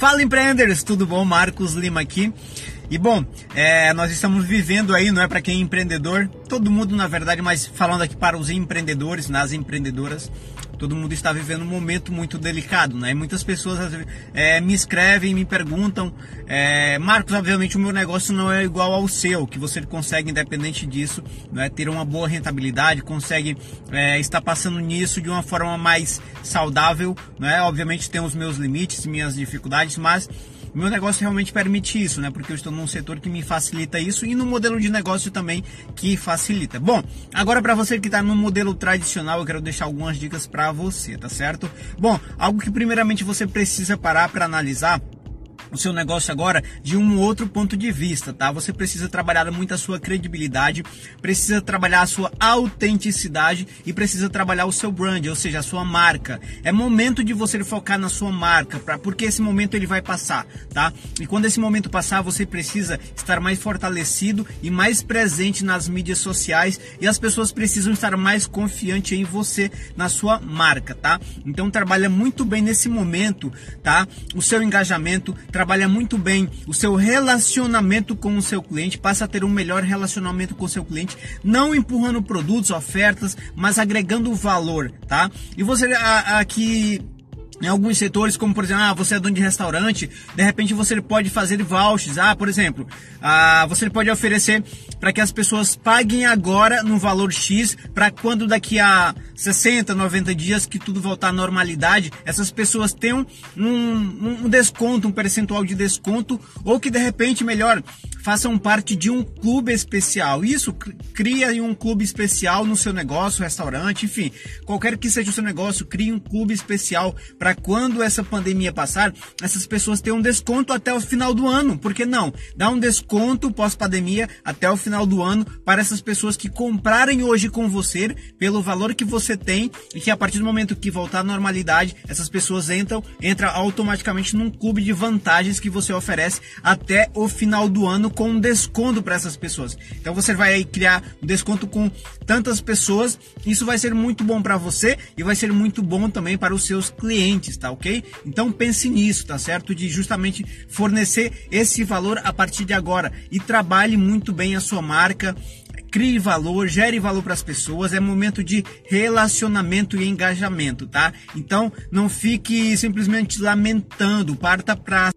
Fala empreendedores, tudo bom? Marcos Lima aqui. E bom, é, nós estamos vivendo aí, não é para quem é empreendedor, todo mundo na verdade, mas falando aqui para os empreendedores, nas empreendedoras, todo mundo está vivendo um momento muito delicado, né? Muitas pessoas é, me escrevem, me perguntam, é, Marcos, obviamente o meu negócio não é igual ao seu, que você consegue, independente disso, né, ter uma boa rentabilidade, consegue é, estar passando nisso de uma forma mais saudável, né? Obviamente tem os meus limites, minhas dificuldades, mas meu negócio realmente permite isso, né? Porque eu estou num setor que me facilita isso e no modelo de negócio também que facilita. Bom, agora para você que está no modelo tradicional, eu quero deixar algumas dicas para você, tá certo? Bom, algo que primeiramente você precisa parar para analisar o seu negócio agora de um outro ponto de vista, tá? Você precisa trabalhar muito a sua credibilidade, precisa trabalhar a sua autenticidade e precisa trabalhar o seu brand, ou seja, a sua marca. É momento de você focar na sua marca, pra, porque esse momento ele vai passar, tá? E quando esse momento passar, você precisa estar mais fortalecido e mais presente nas mídias sociais e as pessoas precisam estar mais confiantes em você, na sua marca, tá? Então trabalha muito bem nesse momento, tá? O seu engajamento, trabalha muito bem o seu relacionamento com o seu cliente, passa a ter um melhor relacionamento com o seu cliente, não empurrando produtos, ofertas, mas agregando valor, tá? E você aqui em alguns setores, como por exemplo, ah, você é dono de restaurante, de repente você pode fazer vouchers. Ah, por exemplo, ah, você pode oferecer para que as pessoas paguem agora no valor X, para quando daqui a 60, 90 dias que tudo voltar à normalidade, essas pessoas tenham um, um desconto, um percentual de desconto, ou que de repente, melhor, façam parte de um clube especial. Isso cria um clube especial no seu negócio, restaurante, enfim, qualquer que seja o seu negócio, crie um clube especial para quando essa pandemia passar, essas pessoas tenham um desconto até o final do ano. Por que não? Dá um desconto pós-pandemia até o final do ano para essas pessoas que comprarem hoje com você pelo valor que você tem e que a partir do momento que voltar à normalidade, essas pessoas entram, entram automaticamente num clube de vantagens que você oferece até o final do ano com um desconto para essas pessoas. Então você vai criar um desconto com tantas pessoas, isso vai ser muito bom para você e vai ser muito bom também para os seus clientes, tá ok? Então pense nisso, tá certo? De justamente fornecer esse valor a partir de agora e trabalhe muito bem a sua marca, crie valor, gere valor para as pessoas, é momento de relacionamento e engajamento, tá? Então não fique simplesmente lamentando, parta para